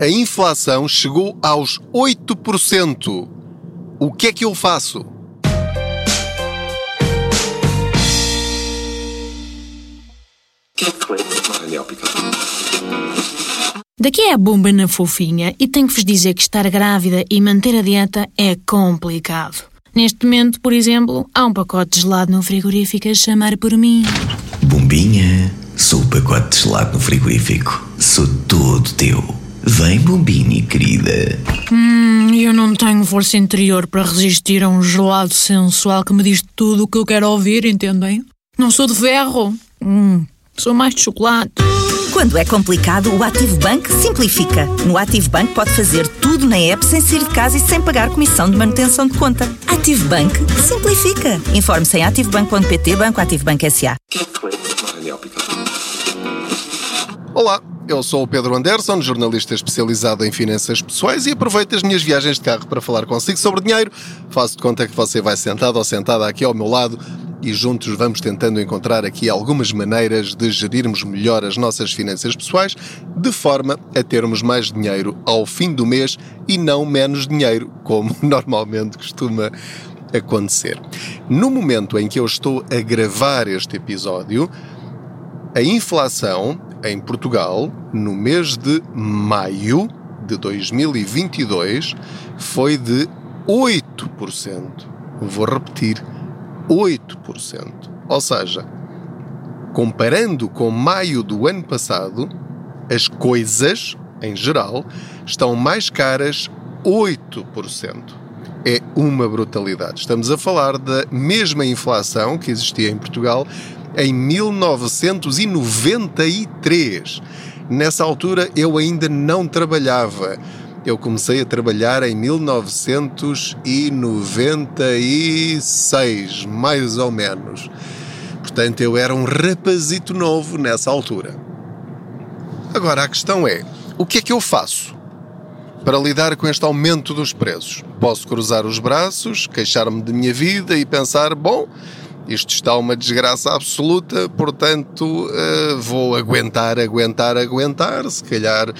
A inflação chegou aos 8%. O que é que eu faço? Daqui é a bomba na fofinha e tenho que vos dizer que estar grávida e manter a dieta é complicado. Neste momento, por exemplo, há um pacote de gelado no frigorífico a chamar por mim. Bombinha, sou o pacote de gelado no frigorífico. Sou todo teu. Vem, bombinha querida. Hum, eu não tenho força interior para resistir a um gelado sensual que me diz tudo o que eu quero ouvir, entendem? Não sou de ferro. Hum, sou mais de chocolate. Quando é complicado, o Ativo Bank simplifica. No Ativo Bank pode fazer tudo na app sem sair de casa e sem pagar comissão de manutenção de conta. Ativo Bank simplifica. Informe-se em ativobank.pt Banco Ativo Bank S.A. Olá, eu sou o Pedro Anderson, jornalista especializado em finanças pessoais e aproveito as minhas viagens de carro para falar consigo sobre dinheiro. Faço de conta que você vai sentado ou sentada aqui ao meu lado e juntos vamos tentando encontrar aqui algumas maneiras de gerirmos melhor as nossas finanças pessoais, de forma a termos mais dinheiro ao fim do mês e não menos dinheiro, como normalmente costuma acontecer. No momento em que eu estou a gravar este episódio, a inflação em Portugal, no mês de maio de 2022, foi de 8%. Vou repetir, 8%. Ou seja, comparando com maio do ano passado, as coisas, em geral, estão mais caras 8%. É uma brutalidade. Estamos a falar da mesma inflação que existia em Portugal em 1993. Nessa altura eu ainda não trabalhava. Eu comecei a trabalhar em 1996, mais ou menos. Portanto, eu era um rapazito novo nessa altura. Agora, a questão é: o que é que eu faço para lidar com este aumento dos preços? Posso cruzar os braços, queixar-me de minha vida e pensar, bom, isto está uma desgraça absoluta, portanto uh, vou aguentar, aguentar, aguentar, se calhar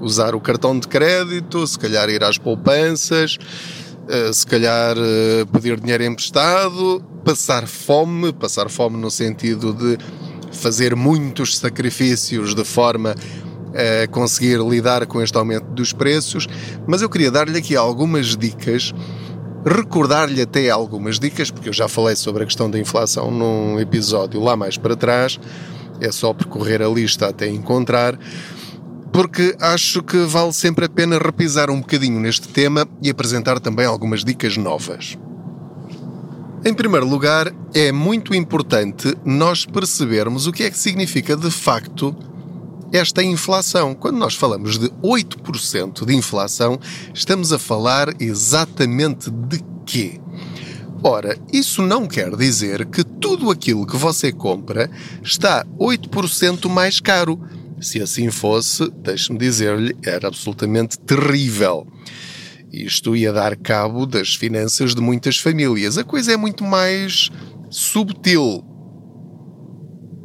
usar o cartão de crédito, se calhar ir às poupanças, uh, se calhar uh, pedir dinheiro emprestado, passar fome, passar fome no sentido de fazer muitos sacrifícios de forma a conseguir lidar com este aumento dos preços, mas eu queria dar-lhe aqui algumas dicas recordar-lhe até algumas dicas, porque eu já falei sobre a questão da inflação num episódio lá mais para trás, é só percorrer a lista até encontrar, porque acho que vale sempre a pena repisar um bocadinho neste tema e apresentar também algumas dicas novas. Em primeiro lugar, é muito importante nós percebermos o que é que significa de facto esta inflação. Quando nós falamos de 8% de inflação, estamos a falar exatamente de quê? Ora, isso não quer dizer que tudo aquilo que você compra está 8% mais caro. Se assim fosse, deixe-me dizer-lhe, era absolutamente terrível. Isto ia dar cabo das finanças de muitas famílias. A coisa é muito mais subtil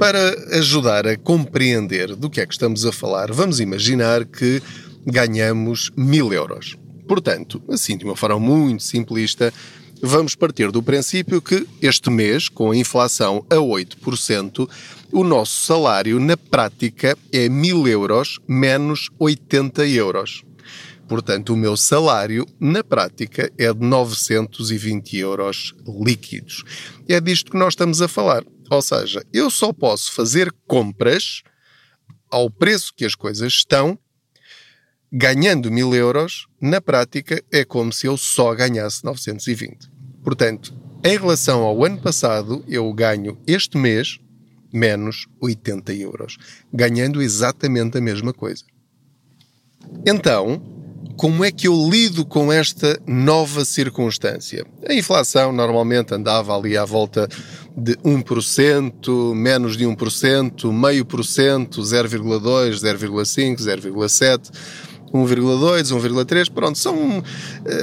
para ajudar a compreender do que é que estamos a falar, vamos imaginar que ganhamos mil euros. Portanto, assim de uma forma muito simplista, vamos partir do princípio que este mês, com a inflação a 8%, o nosso salário na prática é mil euros menos 80 euros. Portanto, o meu salário, na prática, é de 920 euros líquidos. É disto que nós estamos a falar. Ou seja, eu só posso fazer compras ao preço que as coisas estão, ganhando mil euros, na prática é como se eu só ganhasse 920. Portanto, em relação ao ano passado, eu ganho este mês menos 80 euros, ganhando exatamente a mesma coisa. Então, como é que eu lido com esta nova circunstância? A inflação normalmente andava ali à volta de 1%, menos de 1%, meio por cento, 0,2, 0,5, 0,7. 1,2, 1,3, pronto, são uh,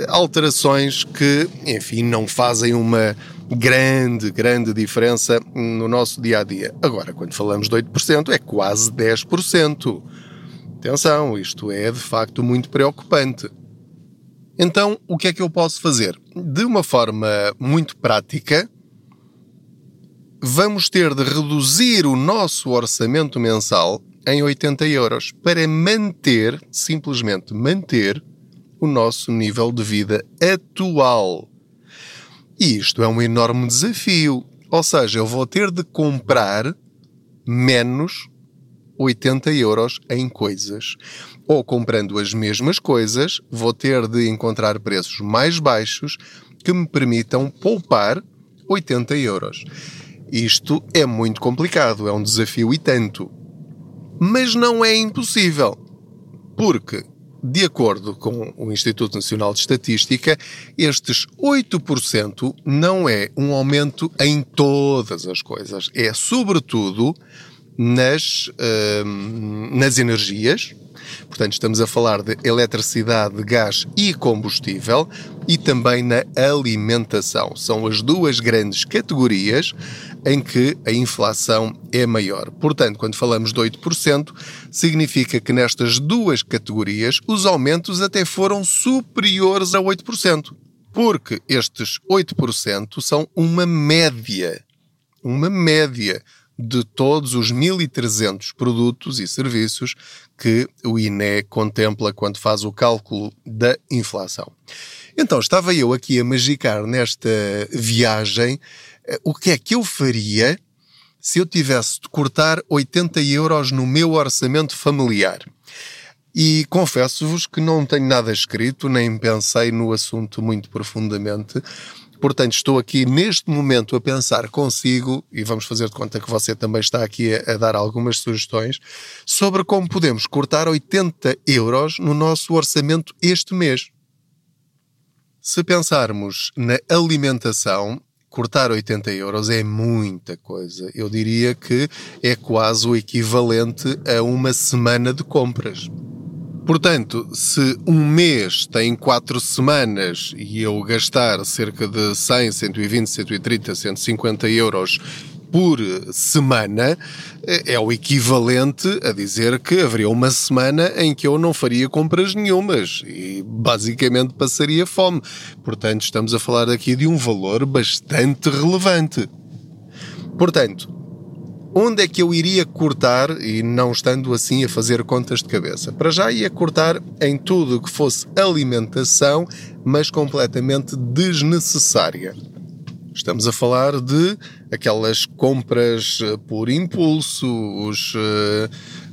alterações que, enfim, não fazem uma grande, grande diferença no nosso dia a dia. Agora, quando falamos de 8%, é quase 10%. Atenção, isto é de facto muito preocupante. Então, o que é que eu posso fazer? De uma forma muito prática, vamos ter de reduzir o nosso orçamento mensal em 80 euros para manter, simplesmente manter, o nosso nível de vida atual. E isto é um enorme desafio. Ou seja, eu vou ter de comprar menos 80 euros em coisas. Ou comprando as mesmas coisas, vou ter de encontrar preços mais baixos que me permitam poupar 80 euros. Isto é muito complicado, é um desafio e tanto. Mas não é impossível. Porque, de acordo com o Instituto Nacional de Estatística, estes 8% não é um aumento em todas as coisas. É, sobretudo, nas, uh, nas energias, Portanto, estamos a falar de eletricidade, gás e combustível e também na alimentação. São as duas grandes categorias em que a inflação é maior. Portanto, quando falamos de 8%, significa que nestas duas categorias os aumentos até foram superiores a 8%. Porque estes 8% são uma média. Uma média de todos os 1.300 produtos e serviços que o INE contempla quando faz o cálculo da inflação. Então, estava eu aqui a magicar nesta viagem eh, o que é que eu faria se eu tivesse de cortar 80 euros no meu orçamento familiar. E confesso-vos que não tenho nada escrito, nem pensei no assunto muito profundamente, Portanto, estou aqui neste momento a pensar consigo, e vamos fazer de conta que você também está aqui a, a, dar algumas sugestões, sobre como podemos cortar 80 euros no nosso orçamento este mês. Se pensarmos na alimentação, cortar 80 euros é muita coisa. Eu diria que é quase o equivalente a uma semana de compras. Portanto, se um mês tem quatro semanas e eu gastar cerca de 100, 120, 130, 150 euros por semana, é, é o equivalente a dizer que haveria uma semana em que eu não faria compras nenhumas e basicamente passaria fome. Portanto, estamos a falar aqui de um valor bastante relevante. Portanto, onde é que eu iria cortar e não estando assim a fazer contas de cabeça? Para já ia cortar em tudo que fosse alimentação, mas completamente desnecessária. Estamos a falar de aquelas compras eh, por impulso, os,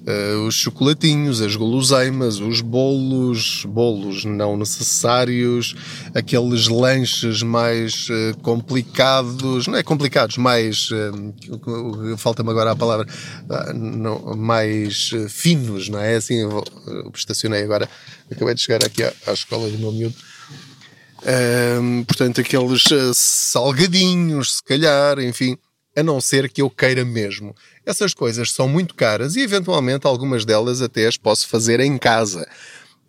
uh, uh, os chocolatinhos, as guloseimas, os bolos, bolos não necessários, aqueles lanches mais uh, complicados, não é complicados, mais, falta-me agora a palavra, ah, não, mais finos, não é? Assim, eu, eu estacionei agora, acabei de chegar aqui à, à escola do meu miúdo portanto, aqueles salgadinhos, se calhar, enfim, a não ser que eu queira mesmo. Essas coisas são muito caras e, eventualmente, algumas delas até as posso fazer em casa.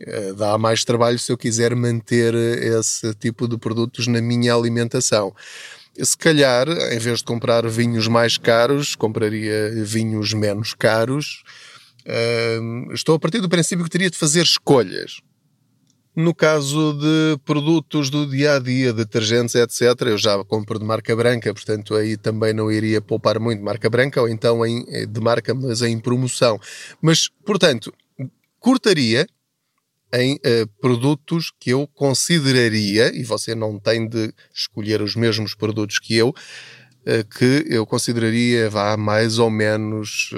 Uh, dá mais trabalho se eu quiser manter esse tipo de produtos na minha alimentação. Se calhar, em vez de comprar vinhos mais caros, compraria vinhos menos caros. Uh, estou a partir do princípio que teria de fazer escolhas. No caso de produtos do dia a dia, detergentes, etc., eu já compro de marca branca, portanto aí também não iria poupar muito de marca branca ou então em, eh, de marca, mas em promoção. Mas, portanto, cortaria em uh, produtos que eu consideraria, e você não tem de escolher os mesmos produtos que eu, uh, que eu consideraria vá mais ou menos.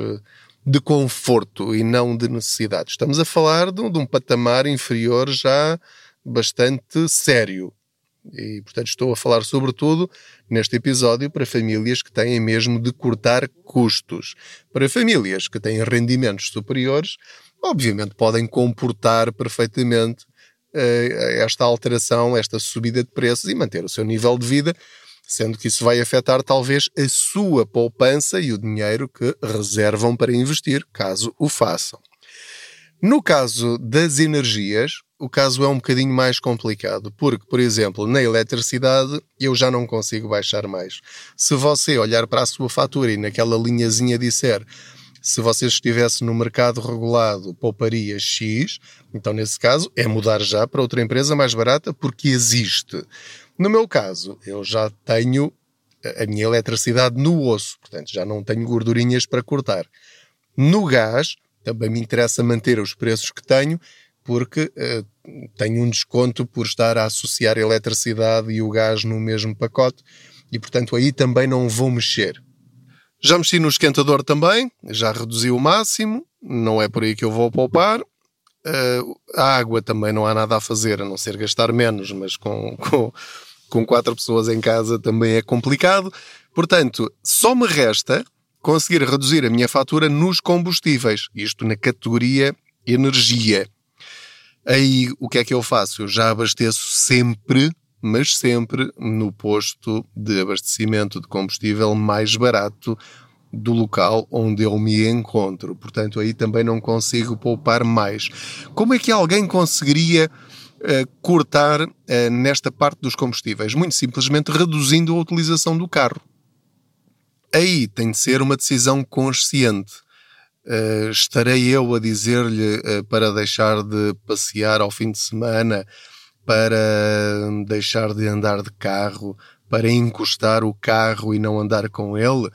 De conforto e não de necessidade. Estamos a falar de um, de um patamar inferior já bastante sério. E, portanto, estou a falar sobretudo neste episódio para famílias que têm mesmo de cortar custos. Para famílias que têm rendimentos superiores, obviamente podem comportar perfeitamente uh, esta alteração, esta subida de preços e manter o seu nível de vida sendo que isso vai afetar talvez a sua poupança e o dinheiro que reservam para investir, caso o façam. No caso das energias, o caso é um bocadinho mais complicado, porque, por exemplo, na eletricidade eu já não consigo baixar mais. Se você olhar para a sua fatura e naquela linhazinha disser se você estivesse no mercado regulado, pouparia X, então nesse caso é mudar já para outra empresa mais barata porque existe. No meu caso, eu já tenho a minha eletricidade no osso, portanto já não tenho gordurinhas para cortar. No gás, também me interessa manter os preços que tenho, porque uh, tenho um desconto por estar a associar a eletricidade e o gás no mesmo pacote e, portanto, aí também não vou mexer. Já mexi no esquentador também, já reduzi o máximo, não é por aí que eu vou poupar. Uh, a água também não há nada a fazer, a não ser gastar menos, mas com, com, com quatro pessoas em casa também é complicado. Portanto, só me resta conseguir reduzir a minha fatura nos combustíveis, isto na categoria energia. Aí o que é que eu faço? Eu já abasteço sempre mas sempre no posto de abastecimento de combustível mais barato do local onde eu me encontro. Portanto, aí também não consigo poupar mais. Como é que alguém conseguiria cortar uh, nesta parte dos combustíveis? Muito simplesmente reduzindo a utilização do carro. Aí tem de ser uma decisão consciente. Uh, estarei eu a dizer-lhe para deixar de passear ao fim de semana para deixar de andar de carro, para encostar o carro e não andar com ele?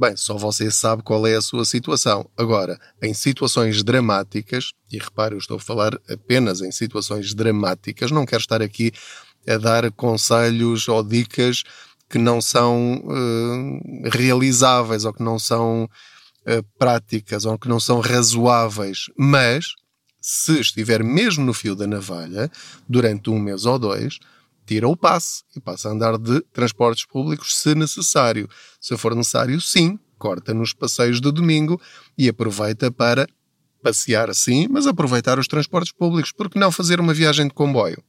Bem, só você sabe qual é a sua situação. Agora, em situações dramáticas, e repare, eu estou a falar apenas em situações dramáticas, não quero estar aqui a dar conselhos ou dicas que não são uh, realizáveis ou que não são uh, práticas ou que não são razoáveis, mas se estiver mesmo no fio da navalha, durante um mês ou dois, tira o passe e passa a andar de transportes públicos se necessário. Se for necessário, sim, corta nos passeios de domingo e aproveita para passear sim, mas aproveitar os transportes públicos. Porque não fazer uma viagem de comboio?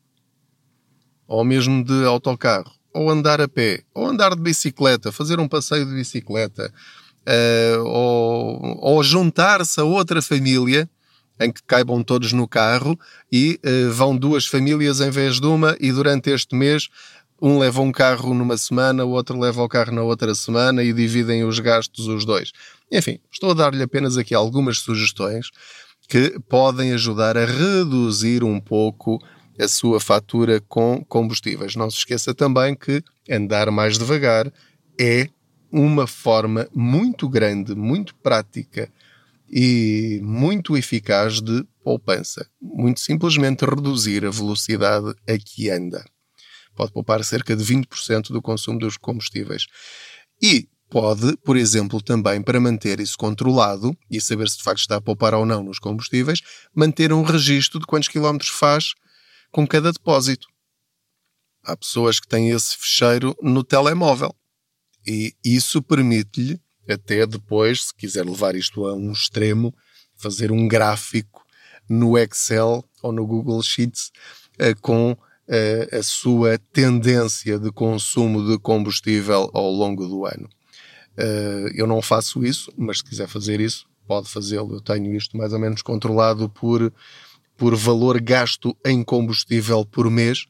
Ou mesmo de autocarro? Ou andar a pé? Ou andar de bicicleta? Fazer um passeio de bicicleta? Uh, ou, ou juntar-se a outra família em que caibam todos no carro e uh, vão duas famílias em vez de uma e durante este mês um leva um carro numa semana, o outro leva o carro na outra semana e dividem os gastos os dois. Enfim, estou a dar-lhe apenas aqui algumas sugestões que podem ajudar a reduzir um pouco a sua fatura com combustíveis. Não se esqueça também que andar mais devagar é uma forma muito grande, muito prática e muito eficaz de poupança. Muito simplesmente reduzir a velocidade a que anda. Pode poupar cerca de 20% do consumo dos combustíveis. E pode, por exemplo, também para manter isso controlado e saber se de facto está a poupar ou não nos combustíveis, manter um registro de quantos quilómetros faz com cada depósito. Há pessoas que têm esse fecheiro no telemóvel e isso permite-lhe até depois, se quiser levar isto a um extremo, fazer um gráfico no Excel ou no Google Sheets uh, com uh, a sua tendência de consumo de combustível ao longo do ano. Uh, eu não faço isso, mas se quiser fazer isso, pode fazê-lo. Eu tenho isto mais ou menos controlado por, por valor gasto em combustível por mês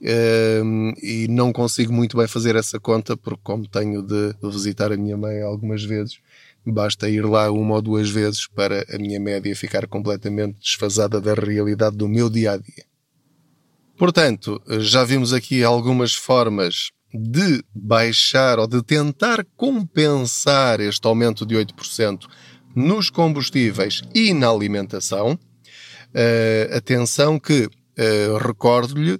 e não consigo muito bem fazer essa conta porque como tenho de visitar a minha mãe algumas vezes basta ir lá uma ou duas vezes para a minha média ficar completamente desfasada da realidade do meu dia a dia. Portanto, já vimos aqui algumas formas de baixar ou de tentar compensar este aumento de 8% nos combustíveis e na alimentação. Uh, atenção que, uh, recordo-lhe,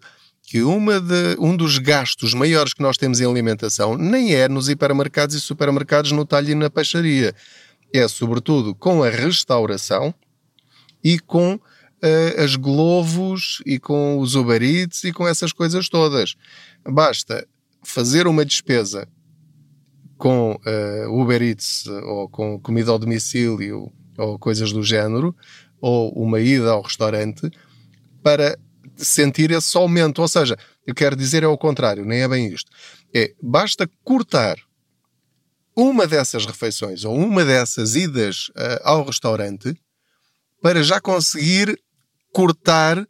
que uma de, um dos gastos maiores que nós temos em alimentação nem é nos hipermercados e supermercados no talho e na peixaria. É sobretudo com a restauração e com uh, as Globos e com os Uber Eats e com essas coisas todas. Basta fazer uma despesa com uh, Uber Eats ou com comida ao domicílio ou coisas do género, ou uma ida ao restaurante, para sentir esse aumento. Ou seja, eu quero dizer é o contrário, nem é bem isto. É, basta cortar uma dessas refeições ou uma dessas idas uh, ao restaurante para já conseguir cortar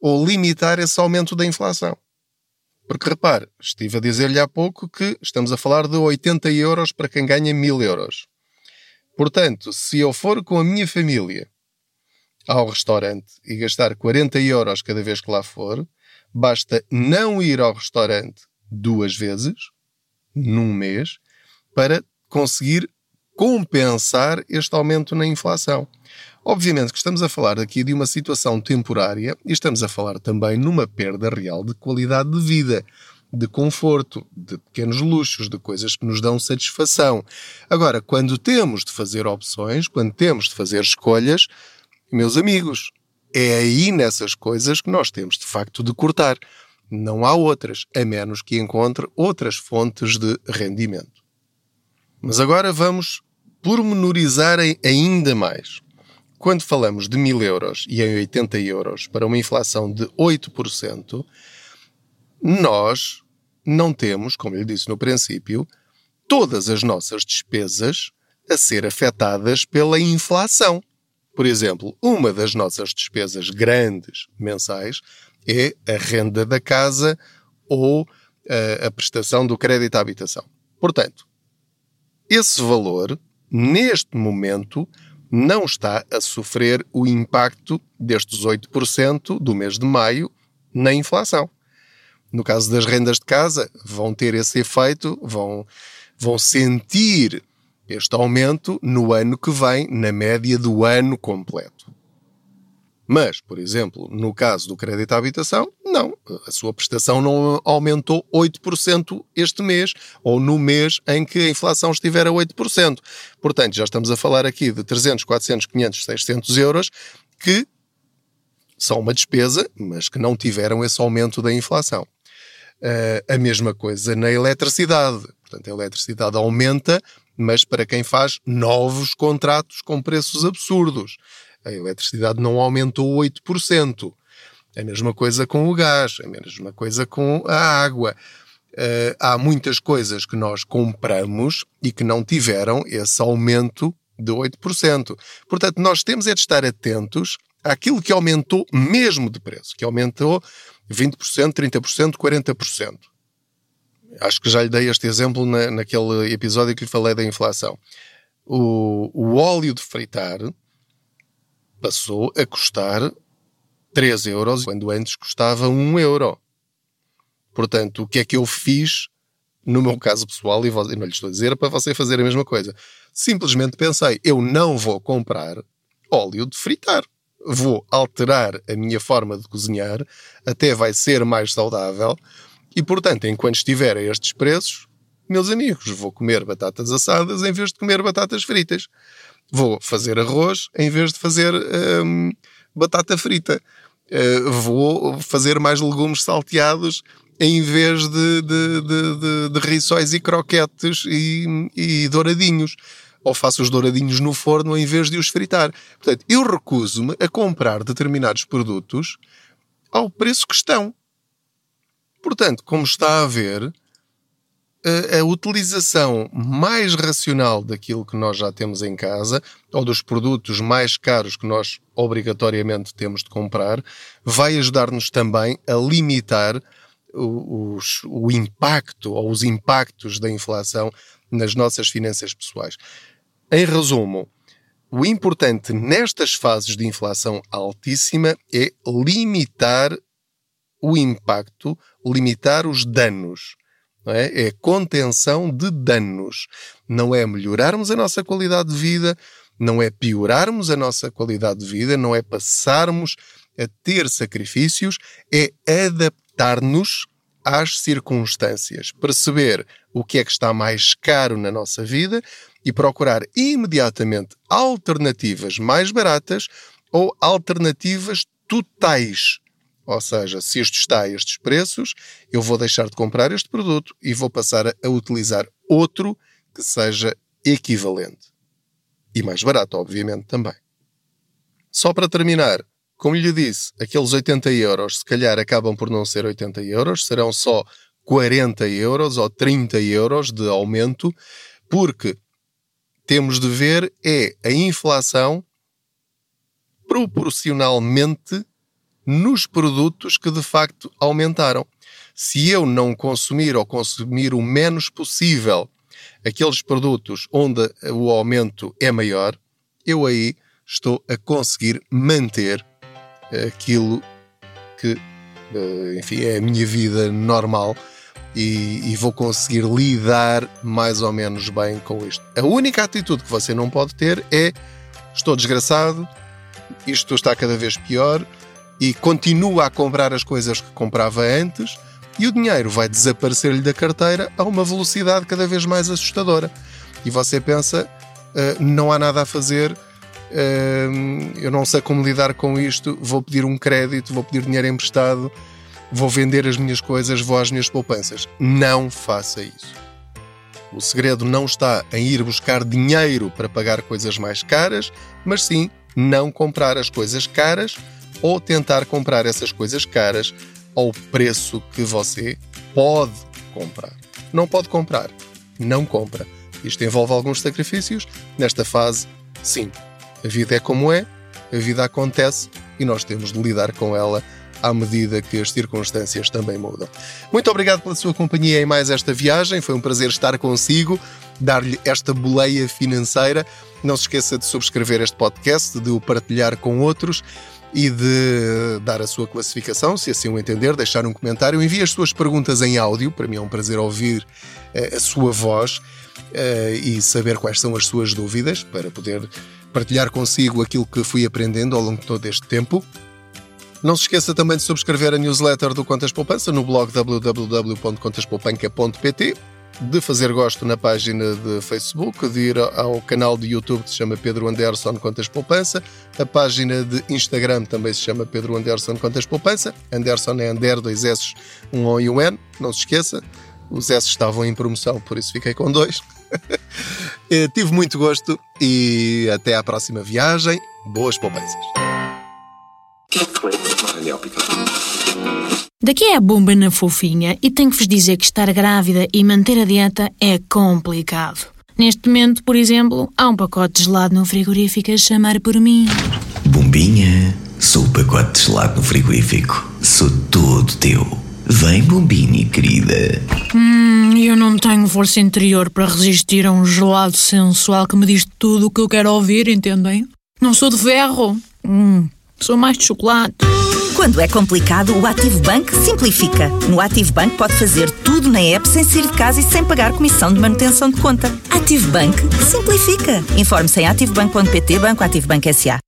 ou limitar esse aumento da inflação. Porque repare, estive a dizer-lhe há pouco que estamos a falar de 80 euros para quem ganha 1000 euros. Portanto, se eu for com a minha família ao restaurante e gastar 40 euros cada vez que lá for, basta não ir ao restaurante duas vezes num mês para conseguir compensar este aumento na inflação. Obviamente que estamos a falar aqui de uma situação temporária e estamos a falar também numa perda real de qualidade de vida, de conforto, de pequenos luxos, de coisas que nos dão satisfação. Agora, quando temos de fazer opções, quando temos de fazer escolhas, meus amigos, é aí nessas coisas que nós temos de facto de cortar. Não há outras, a menos que encontre outras fontes de rendimento. Mas agora vamos pormenorizar ainda mais. Quando falamos de 1000 euros e em 80 euros para uma inflação de 8%, nós não temos, como lhe disse no princípio, todas as nossas despesas a ser afetadas pela inflação. Por exemplo, uma das nossas despesas grandes mensais é a renda da casa ou a, eh, a prestação do crédito à habitação. Portanto, esse valor, neste momento, não está a sofrer o impacto destes 8% do mês de maio na inflação. No caso das rendas de casa, vão ter esse efeito, vão, vão sentir este aumento no ano que vem, na média do ano completo. Mas, por exemplo, no caso do crédito à habitação, não. A sua prestação não aumentou 8% este mês, ou no mês em que a inflação estiver a 8%. Portanto, já estamos a falar aqui de 300, 400, 500, 600 euros que são uma despesa, mas que não tiveram esse aumento da inflação. Uh, a mesma coisa na eletricidade. Portanto, a eletricidade aumenta, mas para quem faz novos contratos com preços absurdos. A eletricidade não aumentou 8%. A mesma coisa com o gás, a mesma coisa com a água. Uh, há muitas coisas que nós compramos e que não tiveram esse aumento de 8%. Portanto, nós temos é de estar atentos àquilo que aumentou mesmo de preço, que aumentou 20%, 30%, 40%. Acho que já lhe dei este exemplo na, naquele episódio que lhe falei da inflação. O, o óleo de fritar passou a custar 3 euros, quando antes custava 1 euro. Portanto, o que é que eu fiz no meu caso pessoal, e não lhe estou a dizer para você fazer a mesma coisa. Simplesmente pensei, eu não vou comprar óleo de fritar vou alterar a minha forma de cozinhar, até vai ser mais saudável. E, portanto, enquanto estiver a estes preços, meus amigos, vou comer batatas assadas em vez de comer batatas fritas. Vou fazer arroz em vez de fazer hum, batata frita. Uh, vou fazer mais legumes salteados em vez de, de, de, de, de e croquetes e, e douradinhos ou faço os douradinhos no forno em vez de os fritar. Portanto, eu recuso-me a comprar determinados produtos ao preço que estão. Portanto, como está a ver, a, utilização mais racional daquilo que nós já temos em casa, ou dos produtos mais caros que nós obrigatoriamente temos de comprar, vai ajudar-nos também a limitar os, o impacto ou os impactos da inflação nas nossas finanças pessoais. Em resumo, o importante nestas fases de inflação altíssima é limitar o impacto, limitar os danos. É? é contenção de danos. Não é melhorarmos a nossa qualidade de vida, não é piorarmos a nossa qualidade de vida, não é passarmos a ter sacrifícios, é adaptar-nos às circunstâncias, perceber o que é que está mais caro na nossa vida e procurar imediatamente alternativas mais baratas ou alternativas totais. Ou seja, se isto está a estes preços, eu vou deixar de comprar este produto e vou passar a utilizar outro que seja equivalente. E mais barato, obviamente, também. Só para terminar, como lhe disse, aqueles 80 euros se calhar acabam por não ser 80 euros, serão só 40 euros ou 30 euros de aumento, porque temos de ver é a inflação proporcionalmente nos produtos que de facto aumentaram. Se eu não consumir ou consumir o menos possível aqueles produtos onde o aumento é maior, eu aí estou a conseguir manter aquilo que, eh, enfim, é a minha vida normal e, e, vou conseguir lidar mais ou menos bem com isto. A única atitude que você não pode ter é estou desgraçado, isto está cada vez pior e continua a comprar as coisas que comprava antes e o dinheiro vai desaparecer-lhe da carteira a uma velocidade cada vez mais assustadora. E você pensa, uh, não há nada a fazer, uh, eu não sei como lidar com isto, vou pedir um crédito, vou pedir dinheiro emprestado, vou vender as minhas coisas, vou às minhas poupanças. Não faça isso. O segredo não está em ir buscar dinheiro para pagar coisas mais caras, mas sim não comprar as coisas caras ou tentar comprar essas coisas caras ao preço que você pode comprar. Não pode comprar, não compra. Isto envolve alguns sacrifícios. Nesta fase, sim. A vida é como é, a vida acontece e nós temos de lidar com ela à medida que as circunstâncias também mudam. Muito obrigado pela sua companhia em mais esta viagem. Foi um prazer estar consigo, dar-lhe esta boleia financeira. Não se esqueça de subscrever este podcast, de o partilhar com outros e de dar a sua classificação, se assim o entender, deixar um comentário. Envie as suas perguntas em áudio, para mim é um prazer ouvir uh, a sua voz uh, e saber quais são as suas dúvidas, para poder partilhar consigo aquilo que fui aprendendo ao longo de todo este tempo. Não se esqueça também de subscrever a newsletter do Contas Poupança no blog www.contaspoupanca.pt, de fazer gosto na página de Facebook, de ir ao canal de YouTube que se chama Pedro Anderson Contas Poupança, a página de Instagram também se chama Pedro Anderson Contas Poupança, Anderson é Ander, dois S, um O e um N, não se esqueça, os S estavam em promoção, por isso fiquei com dois. Eh, tive muito gosto e até à próxima viagem. Boas poupanças! Daqui é a bomba na fofinha e tenho que vos dizer que estar grávida e manter a dieta é complicado. Neste momento, por exemplo, há um pacote de gelado no frigorífico a chamar por mim. Bombinha, sou o pacote de gelado no frigorífico. Sou todo teu. Vem, bombinha querida. Hum, eu não tenho força interior para resistir a um gelado sensual que me diz tudo o que eu quero ouvir, entendem? Não sou de ferro. Hum. Sou mais de chocolate. Quando é complicado, o Ativo Bank simplifica. No Ativo Bank pode fazer tudo na app sem sair de casa e sem pagar comissão de manutenção de conta. Ativo Bank simplifica. Informe-se em ativobank.pt Banco Ativo Bank S.A.